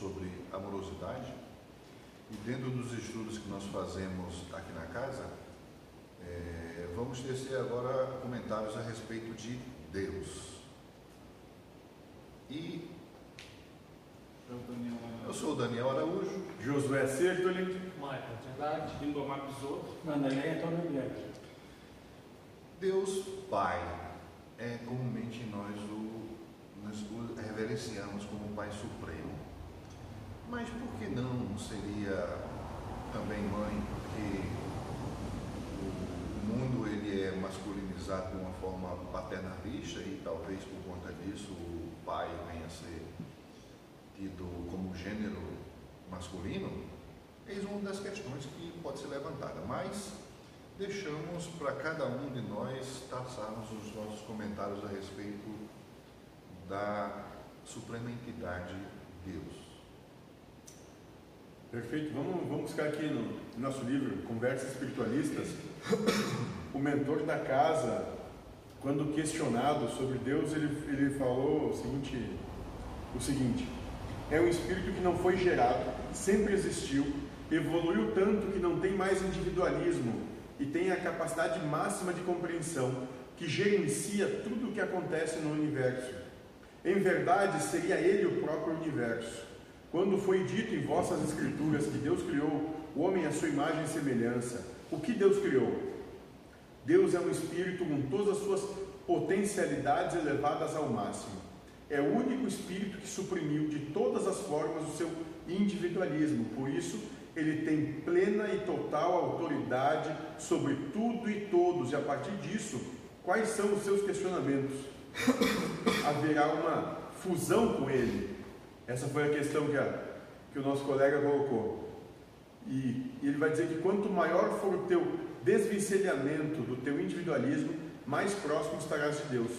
sobre amorosidade. E dentro dos estudos que nós fazemos aqui na casa, é, vamos tecer agora comentários a respeito de Deus. E eu sou o Daniel Araújo, Josué Sertoli, Michael Trindade, Lindomar Bisotto, Vanderlei Antônio Guilherme. Deus Pai é comumente nós o, nós o reverenciamos como Pai Supremo. Mas por que não seria também mãe? Porque o mundo ele é masculinizado de uma forma paternalista e talvez por conta disso o pai venha a ser tido como gênero masculino. Eis uma das questões que pode ser levantada, mas deixamos para cada um de nós traçarmos os nossos comentários a respeito da suprema entidade Deus. Perfeito. Vamos, vamos buscar aqui no nosso livro, Conversas Espiritualistas, o mentor da casa, quando questionado sobre Deus, ele, ele falou o seguinte, o seguinte, é um espírito que não foi gerado, sempre existiu, evoluiu tanto que não tem mais individualismo e tem a capacidade máxima de compreensão, que gerencia tudo o que acontece no universo. Em verdade, seria ele o próprio universo. Quando foi dito em vossas escrituras que Deus criou o homem à sua imagem e semelhança, o que Deus criou? Deus é um espírito com todas as suas potencialidades elevadas ao máximo. É o único espírito que suprimiu de todas as formas o seu individualismo. Por isso, ele tem plena e total autoridade sobre tudo e todos. E a partir disso, quais são os seus questionamentos? Haverá uma fusão com ele? Essa foi a questão que, a, que o nosso colega colocou. E, e ele vai dizer que quanto maior for o teu desvencilhamento do teu individualismo, mais próximo estarás de Deus.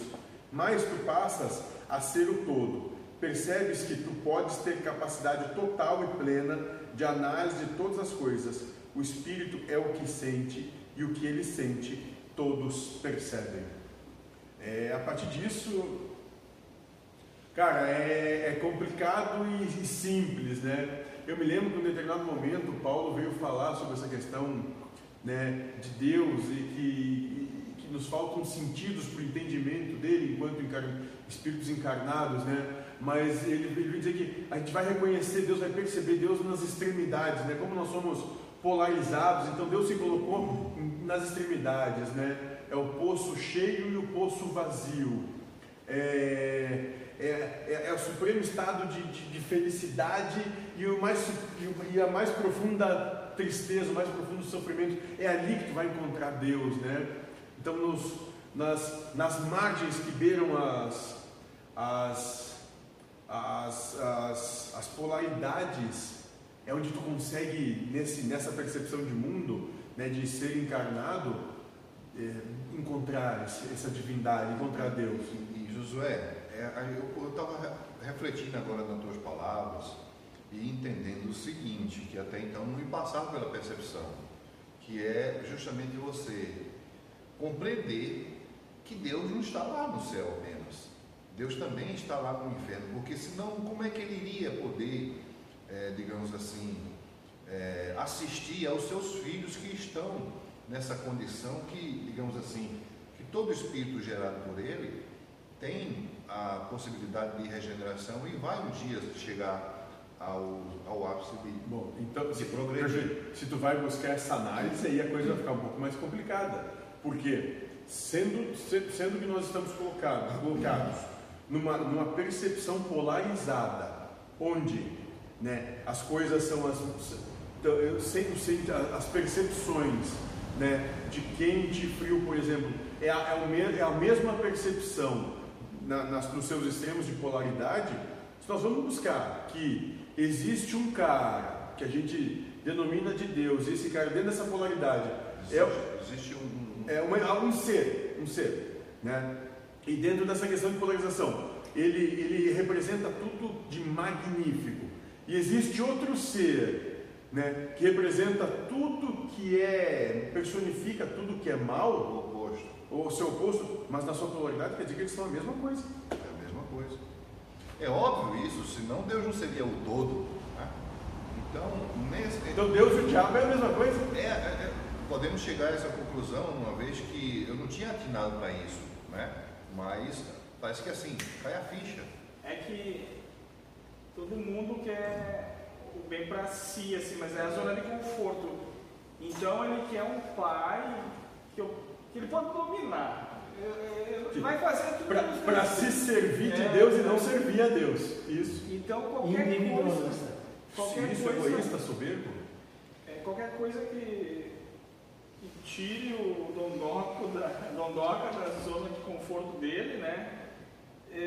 Mais tu passas a ser o todo. Percebes que tu podes ter capacidade total e plena de análise de todas as coisas. O Espírito é o que sente e o que ele sente, todos percebem. É, a partir disso, cara, é, é complicado e, e, simples, né? Eu me lembro que em determinado momento Paulo veio falar sobre essa questão né, de Deus e que, que nos faltam sentidos para o entendimento dele enquanto espíritos encarnados, né? Mas ele, ele vai dizer que a gente vai reconhecer Deus, vai perceber Deus nas extremidades, né? Como nós somos polarizados, então Deus se colocou nas extremidades, né? É o poço cheio e o poço vazio. É, é, é, é o supremo estado de, de, de, felicidade e, o mais, e a mais profunda tristeza, o mais profundo sofrimento. É ali que tu vai encontrar Deus, né? Então, nos, nas, nas margens que beiram as, as, as, as, as polaridades, é onde tu consegue, nesse, nessa percepção de mundo, né, de ser encarnado, é, encontrar essa divindade, encontrar Deus. E, e Josué, eu estava refletindo agora nas tuas palavras e entendendo o seguinte, que até então não me passava pela percepção, que é justamente você compreender que Deus não está lá no céu apenas. Deus também está lá no inferno, porque senão como é que ele iria poder, é, digamos assim, é, assistir aos seus filhos que estão nessa condição que, digamos assim, que todo espírito gerado por ele tem a possibilidade de regeneração e vai um dia chegar ao, ao ápice de, Bom, então, se, progredir. Se tu vai buscar essa análise, aí a coisa vai ficar um pouco mais complicada. Porque, sendo, sendo que nós estamos colocados, colocados numa, numa percepção polarizada, onde né, as coisas são as, as percepções né, de quente e frio, por exemplo, é a, é, é a mesma percepção na, nas, nos seus extremos de polaridade. Se nós vamos buscar que existe um cara que a gente denomina de Deus, e esse cara dentro dessa polaridade existe, é, existe um, é uma, um ser, um ser, né? E dentro dessa questão de polarização, ele, ele representa tudo de magnífico. E existe outro ser, né, que representa tudo que é, personifica tudo que é mal, ou o seu oposto, mas na sua polaridade quer dizer que eles são a mesma coisa. É a mesma coisa. É óbvio isso, senão Deus não seria o todo. Né? Então, nesse, Então Deus e o diabo é a mesma coisa? é, é, é, podemos chegar a essa conclusão uma vez que eu não tinha atinado para isso, né? mas parece que assim, cai a ficha. É que todo mundo quer o bem para si, assim, mas é a zona de conforto. Então ele quer um pai que, eu- que ele pode dominar. Ele vai fazer tudo Para se servir de É. Deus e não servir a Deus. Isso. Então qualquer coisa, qualquer Isso, coisa, egoísta, soberbo. é, qualquer coisa que, que tire o dondoco da, dondoca da zona de conforto dele, né?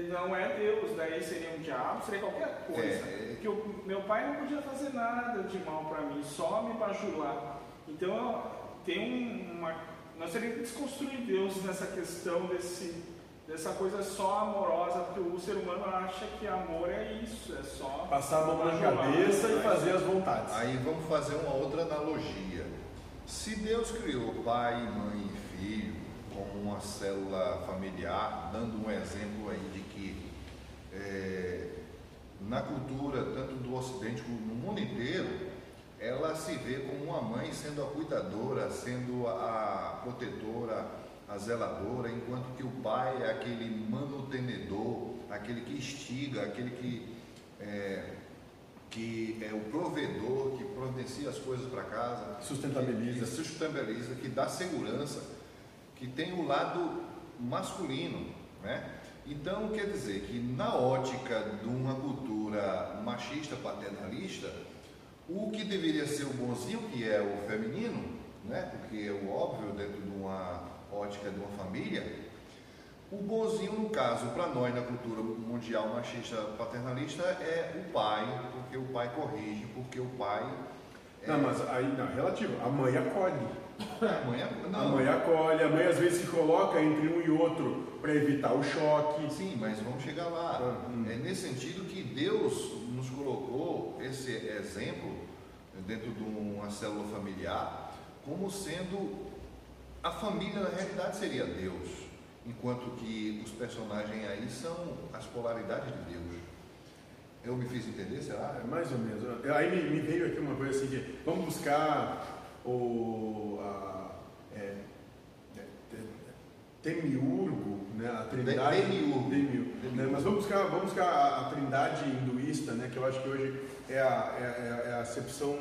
Não é Deus, daí seria um diabo, seria qualquer coisa. É, é. Que o meu pai não podia fazer nada de mal para mim, só me bajular. Então tem um- uma. Nós teríamos que desconstruir Deus nessa questão desse, dessa coisa só amorosa, porque o ser humano acha que amor é isso, é só. Passar a mão na cabeça e fazer as vontades. Aí vamos fazer uma outra analogia. Se Deus criou pai, mãe e filho como uma célula familiar, dando um exemplo aí de que é, na cultura, tanto do Ocidente como no mundo inteiro, ela se vê como uma mãe sendo a cuidadora, sendo a protetora, a zeladora, enquanto que o pai é aquele manutenedor, aquele que instiga, aquele que é, que é o provedor, que providencia as coisas para casa, Sustentabiliza. que sustentabiliza, que dá segurança, que tem o lado masculino, né? Então quer dizer que na ótica de uma cultura machista paternalista, o que deveria ser o bonzinho, que é o feminino, né? Porque é o óbvio dentro de uma ótica de uma família, o bonzinho, no caso, para nós na cultura mundial machista paternalista, é o pai, porque o pai corrige, porque o pai. É, Não, mas aí, não, relativo. A mãe acolhe. A mãe é- A não, mãe acolhe, a mãe às vezes se coloca entre um e outro para evitar o choque. Sim, mas vamos chegar lá. Ah, hum. É nesse sentido que Deus nos colocou esse exemplo dentro de uma célula familiar como sendo a família na realidade seria Deus, enquanto que os personagens aí são as polaridades de Deus. Eu me fiz entender, será? É, mais ou menos. Aí me, me veio aqui uma coisa assim que vamos buscar o a, é, é, te- Temiurgo, né? A trindade. Demiurgo. Demiurgo, né, Mas vamos buscar, vamos buscar a, a trindade hinduísta, né? Que eu acho que hoje é a, é, a- é a acepção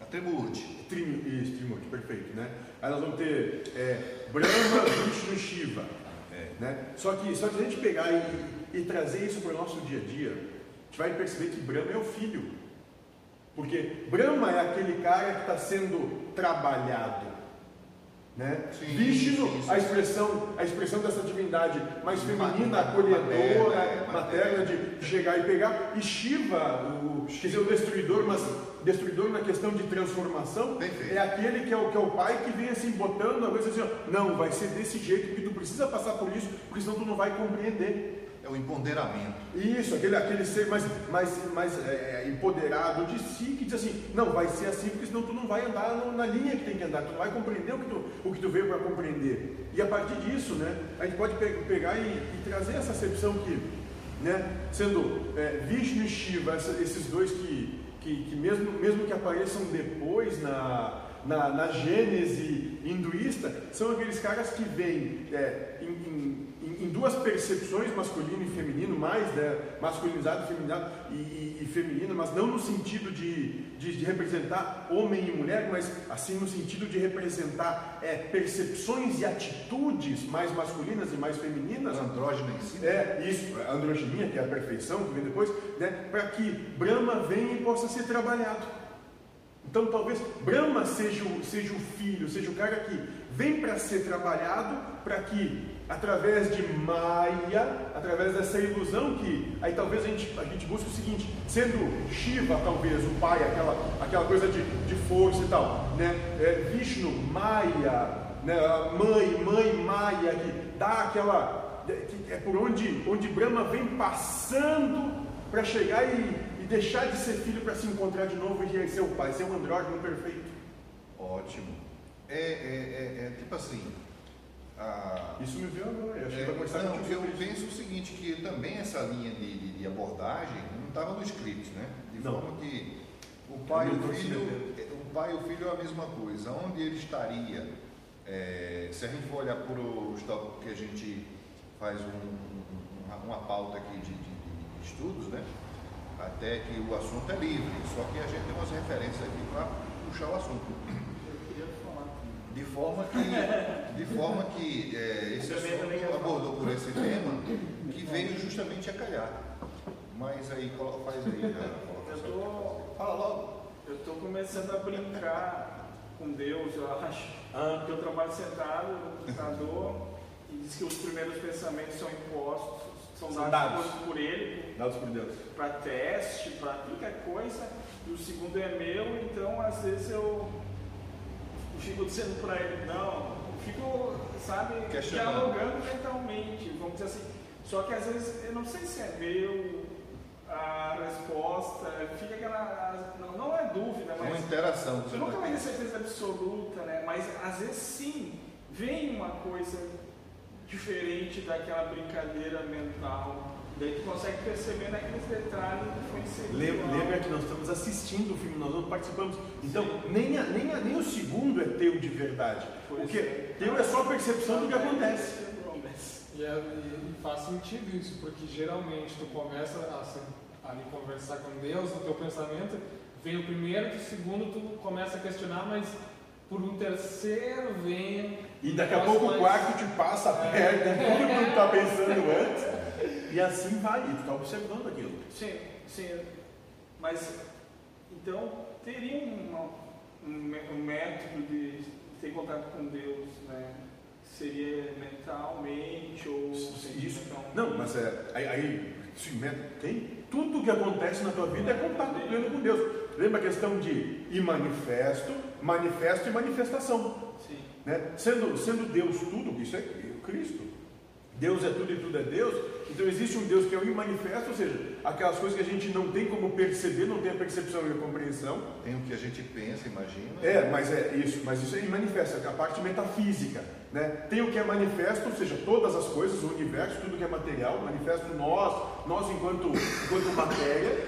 A Tremurti. Trim, isso, Trimurti, perfeito, né? Aí nós vamos ter é, Brahma, Vishnu e Shiva, É. né? Só que, só que se a gente pegar e, e trazer isso para o nosso dia a dia, a gente vai perceber que Brahma é o filho. Porque Brahma é aquele cara que está sendo trabalhado. Né? Sim, Vishnu, sim, sim. a expressão, a expressão dessa divindade mais feminina, acolhedora, materna, materna, de chegar e pegar. E Shiva, o, quer dizer, o destruidor, mas destruidor na questão de transformação, Perfeito. é aquele que é, o, que é o pai que vem assim botando a coisa assim, ó, não, vai ser desse jeito, porque tu precisa passar por isso, porque senão tu não vai compreender. É o empoderamento. Isso, aquele, aquele ser mais, mais, mais é, empoderado de si, que diz assim, não, vai ser assim, porque senão tu não vai andar na linha que tem que andar, tu não vai compreender o que tu, o que tu veio para compreender. E a partir disso, né, a gente pode pe- pegar e, e trazer essa acepção que, né, sendo é, Vishnu e Shiva, essa- esses dois que, que, que mesmo, mesmo que apareçam depois na, na, na gênese hinduísta, são aqueles caras que vêm é, em, em- em- duas percepções, masculino e feminino, mais né, masculinizado e feminino, e, e- e feminino, mas não no sentido de, de, de representar homem e mulher, mas assim no sentido de representar é, percepções e atitudes mais masculinas e mais femininas. Andrógeno em si. É, isso, a androginia, que é a perfeição, que vem depois, né, para que Brahma venha e possa ser trabalhado. Então talvez Brahma seja o, seja o filho, seja o cara que vem para ser trabalhado, para que através de Maya, através dessa ilusão que aí talvez a gente, a gente busque o seguinte, sendo Shiva talvez o pai, aquela, aquela coisa de, de força e tal, né? É, Vishnu, Maya, né? mãe, mãe Maya, que dá aquela, que é por onde, onde Brahma vem passando para chegar e, e deixar de ser filho para se encontrar de novo e ser o pai, ser um andrógeno perfeito. Ótimo. É, é, é, é tipo assim. a- Isso me veio agora. Que É, não, eu penso o seguinte, que também essa linha de, de, de abordagem não estava no script, né? De Não. forma que o pai e o filho, meteu. o pai e o filho é a mesma coisa. Onde ele estaria, é, se a gente for olhar os tópicos que a gente faz um- um- uma, pauta aqui de- de estudos, né? Até que o assunto é livre, só que a gente tem umas referências aqui para puxar o assunto. Eu queria falar. De forma que, de forma que é, esse assunto abordou por esse tema que veio justamente a calhar. Mas aí, faz aí a colocação. Eu tô- Fala logo. Eu estou começando a brincar com Deus, eu acho. Ah, Porque eu trabalho sentado no computador e diz que os primeiros pensamentos são impostos, são São dados, dados. por, ele, dados por Deus. para teste, para qualquer coisa, e o segundo é meu, então às vezes eu fico dizendo para ele, não, eu fico, sabe, dialogando mentalmente, vamos dizer assim. Só que às vezes eu não sei se é meu a resposta, fica aquela. Não, não é dúvida, É uma mas. interação. que Eu você nunca vou ter certeza absoluta, né? Mas às vezes sim, vem uma coisa diferente daquela brincadeira mental. Daí tu consegue perceber naqueles detalhes que foi inserido. Lembra, lembra que nós estamos assistindo o filme, nós não participamos. Então, nem, a- nem, a- nem o segundo é teu de verdade. Pois Porque é. teu é só a percepção do que acontece. E, é- e faz sentido isso, porque geralmente tu começa a ali conversar com Deus, no teu pensamento, vem o primeiro, o segundo tu começa a questionar, mas por um terceiro vem. E daqui a pouco o mas- quarto te passa É. perto de tudo que tu tá pensando antes. E assim vai, tu tá observando aquilo. Sim, sim. Mas então teria uma- um, um método de ter contato com Deus, né? Seria mentalmente ou Isso. sentimentalmente? Não, mas é, aí, aí sim, né, tem tudo que acontece na tua vida é contato pleno com Deus. Lembra a questão de e manifesto, manifesto e manifestação. Sim. né? Sendo, sendo Deus tudo, isso é Cristo. Deus é tudo e tudo é Deus. Então existe um Deus que é o imanifesto, ou seja, aquelas coisas que a gente não tem como perceber, não tem a percepção e a compreensão. Tem o que a gente pensa, imagina. É, mas é isso, mas isso é manifesto, a parte metafísica. Né? Tem o que é manifesto, ou seja, todas as coisas, o universo, tudo que é material, manifesto nós, nós enquanto, enquanto matéria,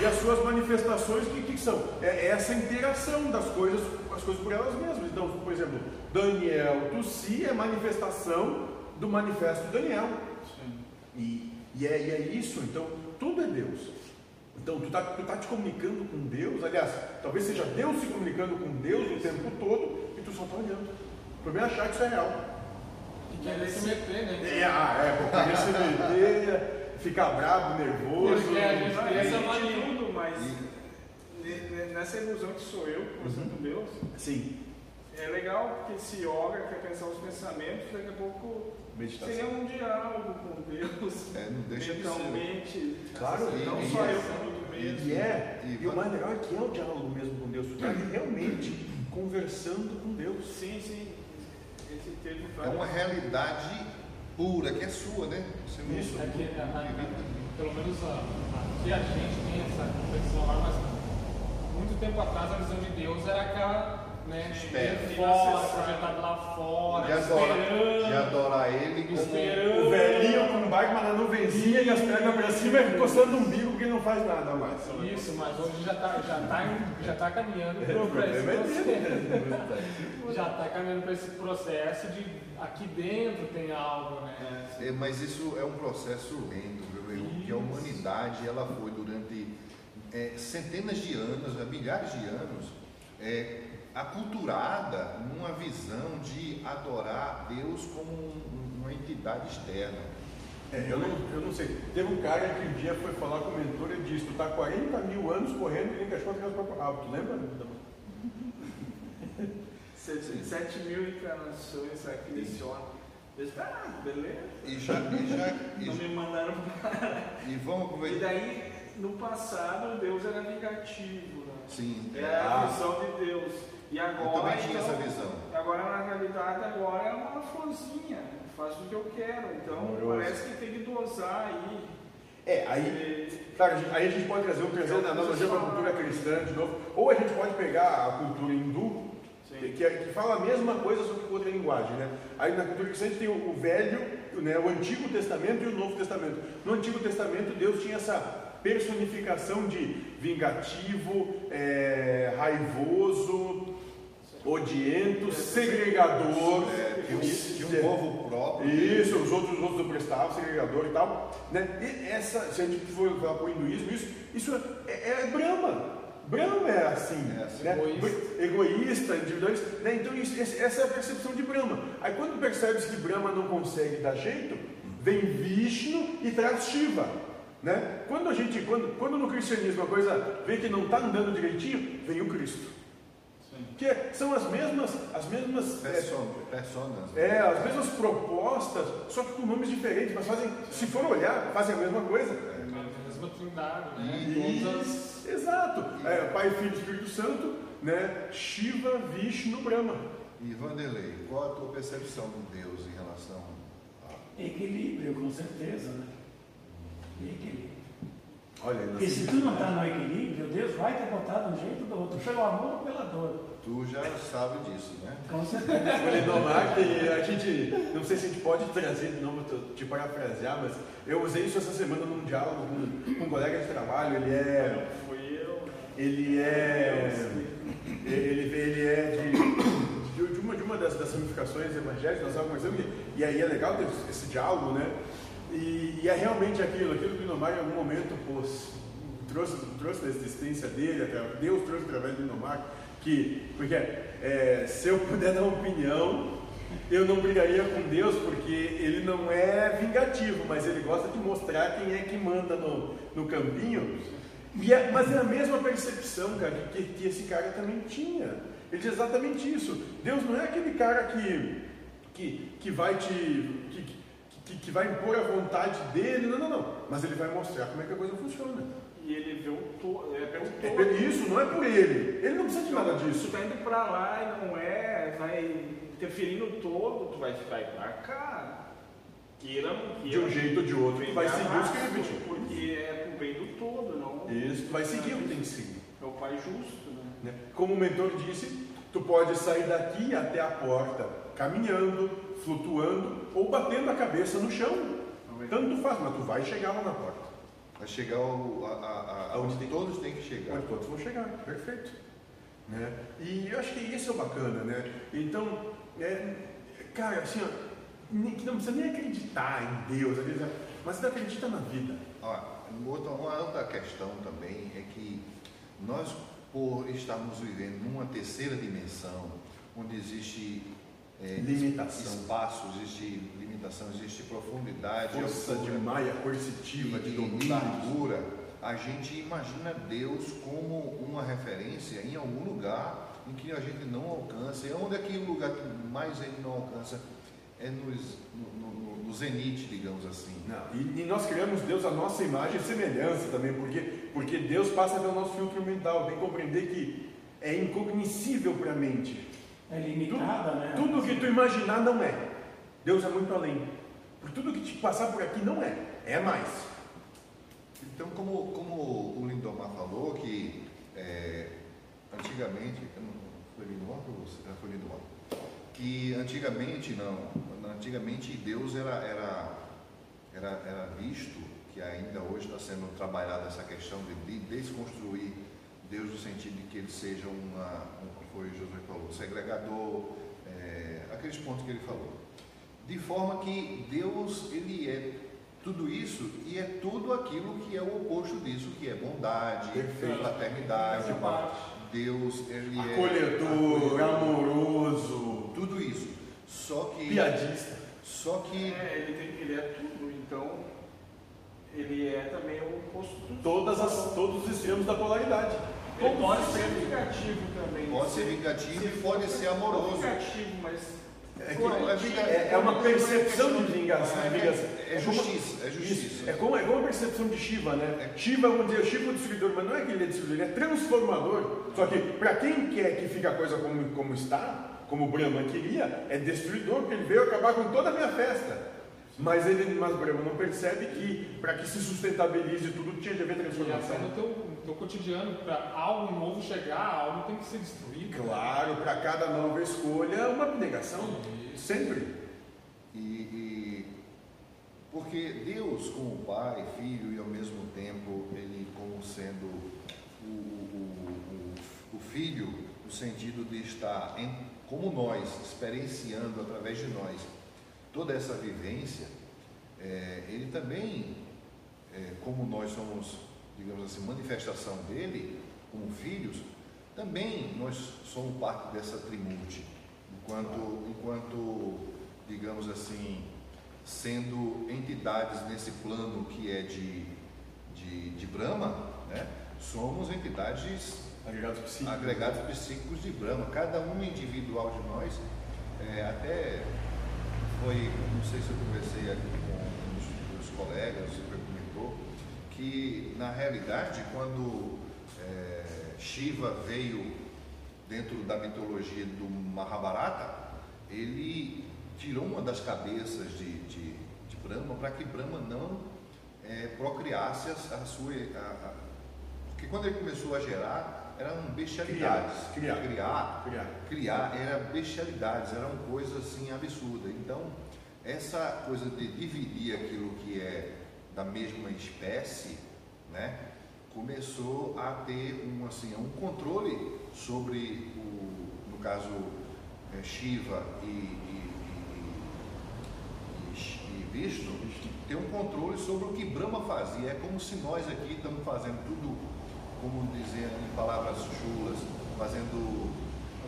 e as suas manifestações, o que, que são? É essa interação das coisas, as coisas por elas mesmas. Então, por exemplo, Daniel Tussi é manifestação do manifesto Daniel. E, e, é, e é isso, então tudo é Deus. Então tu está tu tá te comunicando com Deus, aliás, talvez seja Deus se comunicando com Deus o tempo todo e tu só está olhando. O problema é achar que isso é real. E querer se meter, né? É, ah, é, vou querer se meter, ficar bravo, nervoso. Porque a gente Não, tem essa mania. tudo, mas ne- nessa ilusão que sou eu, conversando com Deus, Sim, é legal porque se yoga quer pensar os pensamentos, daqui a pouco meditação. seria um diálogo com Deus. É, não deixa de ser. mentalmente. Claro, não e- só e- eu comigo mesmo. E é, E e o mais legal é que é o diálogo mesmo com Deus. Tu está realmente conversando com Deus. Sim, sim. Esse teve É uma realidade pura, que é sua, né? Você não Isso. É que, pelo menos a- aqui a gente tem essa competição lá, mas muito tempo atrás a visão de Deus era aquela, né, Espera. fora, projetado lá fora, de, adorar, esperando, de adorar ele como esperando. O velhinho com o barco, mas na nuvenzinha e as pernas para cima e coçando o umbigo porque não faz nada mais. Isso, mas hoje já está já tá, já tá caminhando O para esse problema é processo. dele. Já está caminhando para esse processo de aqui dentro tem algo, né? É, mas isso é um processo lento, viu? Eu- que a humanidade ela foi durante é, centenas de anos, é, milhares de anos, é, aculturada numa visão de adorar Deus como um- uma entidade externa. É, eu, não, eu não sei. Teve um cara que um dia foi falar com o mentor e disse: Tu tá 40 mil anos correndo e nem cachorro as próprias rabo. Tu lembra? Sete, sete mil encarnações aqui nesse órgão. Eu disse, ah, beleza. E já, e já, Não e, me mandaram e vamos E aproveitar. daí, no passado, Deus era negativo, né? Sim, Era Ah. a visão de Deus. E eu agora, também tinha então, essa visão. agora na realidade, agora é uma florzinha. Faço o que eu quero. Então, Amoroso. parece que tem que dosar aí. É, aí, E- claro, a gente- aí a gente pode trazer um trazer a analogia para a cultura cristã de novo. Ou a gente pode pegar a cultura hindu, que, que, que, fala a mesma coisa, só que com outra linguagem. Né? Aí na cultura cristã a gente tem o, o Velho, né, o Antigo Testamento e o Novo Testamento. No Antigo Testamento, Deus tinha essa personificação de vingativo, é, raivoso, odiento, segregador. É, tinha um, um povo próprio. Isso, os outros, os outros não prestavam, segregador e tal. Né? E essa, se a gente for falar para o hinduísmo, isso, isso é, é, é Brahma. Brahma é assim, é assim né? egoísta. egoísta, individualista. Né? Então, isso, essa é a percepção de Brahma. Aí, quando percebes que Brahma não consegue dar jeito, vem Vishnu e traz Shiva. Né? Quando a gente, quando, quando no cristianismo a coisa vê que não está andando direitinho, vem o Cristo. Que são as mesmas, as mesmas é, personas. É, as mesmas propostas, só que com nomes diferentes, mas fazem, se for olhar, fazem a mesma coisa. É, a mesma trindade, né? Todas... Exato. É, Pai, Filho e Espírito Santo, né? Shiva, Vishnu, Brahma. E Vanderlei, qual a tua percepção de Deus em relação a. Equilíbrio, com certeza, né? Equilíbrio. Olha, Porque se tu não está no equilíbrio, Deus vai te botar de um jeito ou do outro, pelo amor ou pela dor. Tu já sabe disso, né? Com certeza. O Lindomar, que a gente, não sei se a gente pode trazer de novo, te parafrasear, mas eu usei isso essa semana num diálogo com, com um colega de trabalho, ele é... Fui eu. Ele é... Ele, ele é de, de, uma, de uma das, das ramificações evangélicas, nós estávamos conversando, e, e aí é legal ter esse diálogo, né? E, e, é realmente aquilo, aquilo que Inomar em algum momento pôs, trouxe, trouxe da existência dele, Deus trouxe através do Inomar, que, porque é, se eu puder dar opinião, eu não brigaria com Deus, porque ele não é vingativo, mas ele gosta de mostrar quem é que manda no, no campinho. É, mas é a mesma percepção, cara, que, que esse cara também tinha. Ele diz exatamente isso. Deus não é aquele cara que, que, que vai te. Que, que, que vai impor a vontade dele, não, não, não. Mas ele vai mostrar como é que a coisa funciona. E ele vê o todo, é pelo é todo. É, isso não é por ele. Ele não precisa de nada disso. Tu tá indo para lá e não é, vai interferir no todo, tu vai ficar pra cá. Queira, queira. De um jeito ou de outro, tu vai seguir os que ele pediu. Porque é pro bem do todo, não. Isso, tu vai seguir o que tem que seguir. É o pai justo, né? né? Como o mentor disse, tu pode sair daqui até a porta caminhando, flutuando ou batendo a cabeça no chão. Tanto faz, mas tu vai chegar lá na porta. Vai chegar ao, a, a, a, onde tem, todos têm que chegar. Onde todos vão chegar, perfeito. Né? E eu acho que isso é bacana, né? Então, é, cara, assim, ó, não precisa nem acreditar em Deus, mas você acredita na vida. Uma outra questão também é que nós, por estarmos vivendo numa terceira dimensão, onde existe é, limitação. espaço, existe limitação, existe profundidade, força altura, de maia coercitiva, de, de largura, a gente imagina Deus como uma referência em algum lugar em que a gente não alcança. E onde é que o lugar que mais ele não alcança? É nos, no, no, no zenite, digamos assim. Não, e, e, nós criamos Deus a nossa imagem e semelhança também, porque, porque Deus passa pelo nosso filtro mental, tem que compreender que é incognoscível para a mente. É limitada, tudo, né? Tudo que tu imaginar não é. Deus é muito além. Por tudo que te passar por aqui não é, é mais. Então, como, como o Lindomar falou, que é, antigamente, foi Lindomar ou você? Foi Lindomar. Que antigamente não, antigamente Deus era, era, era, era visto, que ainda hoje está sendo trabalhada essa questão de desconstruir Deus no sentido de que ele seja uma, um, foi José falou, segregador, é, aqueles pontos que ele falou. De forma que Deus, ele é tudo isso e é tudo aquilo que é o oposto disso, que é bondade, Perfeito. fraternidade, Deus, ele acolhedor, é amoroso, tudo isso. Só que piadista. Só que é, ele, tem, ele é tudo, então ele é também o oposto de Todas as, todos os extremos da polaridade. Ele pode ser vingativo também. Pode ser vingativo e pode ser amoroso. Vingativo, mas é, que, é, é, uma percepção de vingança. É, é, é justiça, é justiça. é como, é como a percepção de Shiva, né? Shiva, vamos dizer, Shiva é destruidor, mas não é que ele é destruidor, ele é transformador. Só que para quem quer que fique a coisa como, como está, como Brahma queria, é destruidor, porque ele veio acabar com toda a minha festa. Mas ele, mas Brahma não percebe que para que se sustentabilize tudo tinha de haver transformação. No cotidiano, para algo novo chegar, algo tem que ser destruído. Claro, para cada nova escolha, uma abnegação. Sempre. E, e- porque Deus, como Pai, Filho e ao mesmo tempo Ele como sendo o, o, o, o Filho, no sentido de estar em, como nós, experienciando através de nós toda essa vivência, é, Ele também, é, como nós somos, digamos assim, manifestação dele, como filhos, também nós somos parte dessa trimute, enquanto, enquanto digamos assim, sendo entidades nesse plano que é de, de, de Brahma, né? somos entidades Agregados psíquicos. agregados psíquicos de Brahma, cada um individual de nós, é, até foi, não sei se eu conversei aqui com um dos, dos colegas, você comentou, que na realidade quando é, Shiva veio dentro da mitologia do Mahabharata, ele tirou uma das cabeças de, de, de Brahma para que Brahma não é, procriasse a, a sua. a- a- porque quando ele começou a gerar, eram bestialidades. Criar, criar. criar, Criar. era bestialidades, eram coisas assim absurdas. Então, essa coisa de dividir aquilo que é da mesma espécie, né, começou a ter um assim um controle sobre o, no caso eh, Shiva e, e, e- e Sh- Vishnu, ter um controle sobre o que Brahma fazia. É como se nós aqui estamos fazendo tudo, como dizer em palavras chulas, fazendo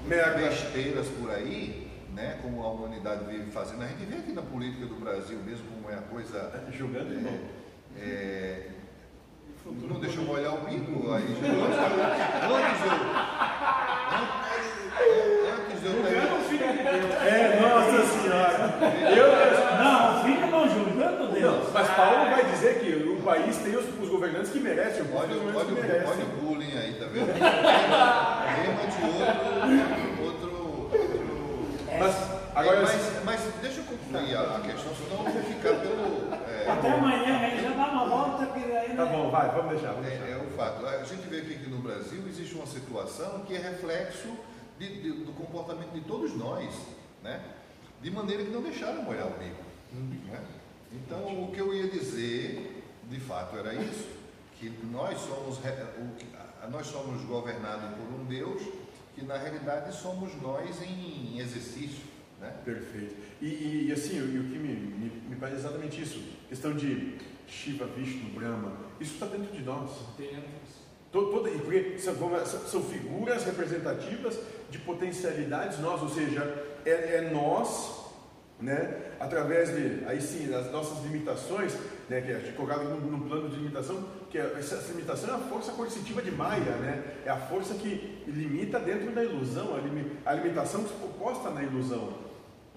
Merda. besteiras por aí, né? Como a humanidade vive fazendo. A gente vê aqui na política do Brasil mesmo como é a coisa. Julgando. É, é, não deixa eu molhar o bico aí. Antes eu. Antes eu. Filho de Deus. É, nossa senhora. Eu, Não, filho não julgando Deus. mas Paulo vai dizer que o país tem os, os governantes que merecem, o Olha, olha, olha o bullying aí, tá vendo? Rema de outro. outro, outro Mas, agora, mas, mas deixa eu concluir a, a questão, senão eu vou ficar pelo. é, Até amanhã aí já dá uma volta que aí tá né? bom, vai, vamos deixar. Vamos É, deixar. é o fato. A gente vê que aqui no Brasil existe uma situação que é reflexo de- de- do comportamento de todos nós, né? de maneira que não deixaram molhar o bico. né? Então, o que eu ia dizer, de fato, era isso, que nós somos, que- nós somos governados por um Deus que, na realidade, somos nós em, em exercício. Né? Perfeito. E, e- e assim, o, e o que me, me, me parece exatamente isso. Questão de Shiva, Vishnu, Brahma, isso está dentro de nós. Toda- porque são, é- figuras representativas de potencialidades nós, ou seja, é, é nós, né, através de, aí sim, das nossas limitações, né, que a gente colocado num, plano de limitação, que é- essa, limitação é a força coercitiva de Maya, né, é a força que limita dentro da ilusão, a, limi- a limitação posta na ilusão,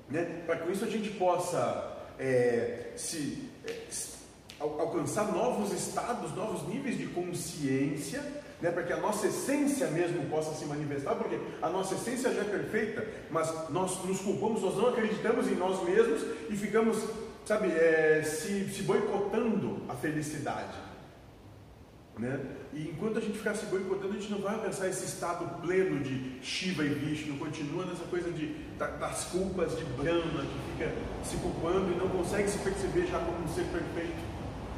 né, para que com isso a gente possa é, se, é, se- al- alcançar novos estados, novos níveis de consciência, né, para que a nossa essência mesmo possa se manifestar, porque a nossa essência já é perfeita, mas nós nos culpamos, nós não acreditamos em nós mesmos e ficamos, sabe, é, se, se boicotando a felicidade. Né? E enquanto a gente ficar se boicotando, a gente não vai alcançar esse estado pleno de Shiva e Vishnu, continua nessa coisa de, da- das culpas de Brahma, que fica se culpando e não consegue se perceber já como um ser perfeito.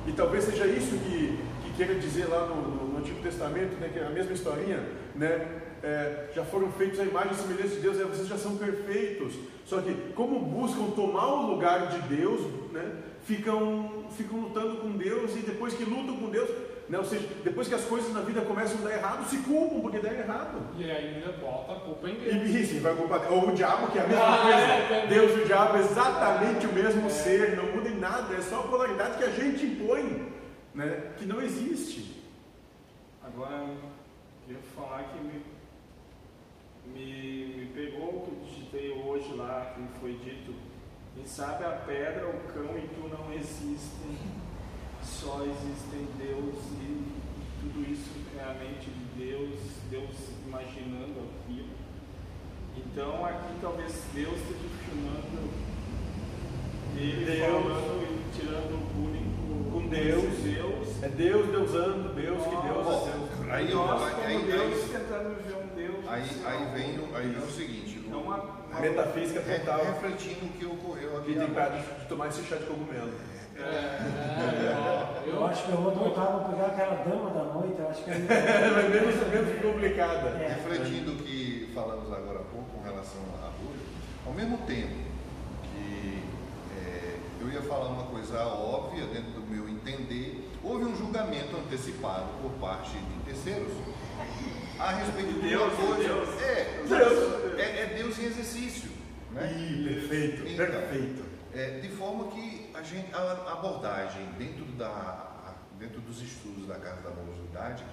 E talvez seja isso que, que queira dizer lá no, no- no Antigo Testamento, né, que é a mesma historinha, né? É, já foram feitos a imagem e semelhança de Deus, é, vocês já são perfeitos. Só que como buscam tomar o lugar de Deus, né, ficam, ficam lutando com Deus e depois que lutam com Deus, né, ou seja, depois que as coisas na vida começam a dar errado, se culpam porque deram errado. E ainda bota a culpa em Deus. e sim, vai culpar ou o diabo, que é a mesma Ah, coisa. é, é. Deus e o diabo é exatamente o mesmo ser, não muda em nada, é só a polaridade que a gente impõe, né, que não existe. Agora, eu queria falar que me, me, me pegou o que eu digitei hoje lá, que foi dito. Quem sabe a pedra, o cão e tu não existem, só existem Deus e tudo isso é a mente de Deus, Deus imaginando aquilo. Então aqui talvez Deus esteja filmando ele Deus. falando e tirando o bullying Com Deus. Deus. É Deus, Deusando, Deus que Deus é Deus. Aí eu- nós, aí- como aí- Deus, aí- tentando ver um Deus. Aí, aí, vem, o- aí vem o seguinte, É uma, uma Metafísica total. refletindo o que ocorreu aqui Que tem cara de tomar esse chá de cogumelo. É, Eu acho que eu vou voltar, vou pegar aquela dama da noite, eu acho que é é menos, menos complicada. É. Refletindo o que falamos agora há pouco com relação à Rúlia, ao mesmo tempo que é, eu ia falar uma coisa óbvia dentro do meu entender, houve um julgamento antecipado por parte de terceiros a respeito de Deus, uma coisa. Deus. É, Deus. É, é Deus em exercício. Né? Ih, perfeito, Então, perfeito. É, de forma que a, gente, a abordagem dentro, da, dentro dos estudos da Casa da Morosidade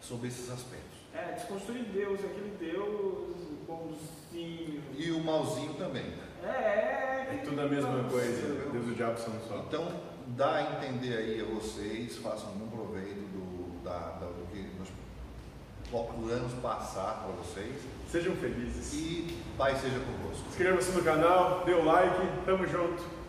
sobre esses aspectos. É, desconstruir Deus, aquele Deus bonzinho. E o malzinho também. É, é. É tudo a mesma coisa. Deus e o diabo são um só. Então, dá a entender aí a vocês, façam algum proveito do, da, da- do que nós procuramos passar para vocês. Sejam felizes. E Pai seja convosco. Inscreva-se no canal, dê o like, tamo junto.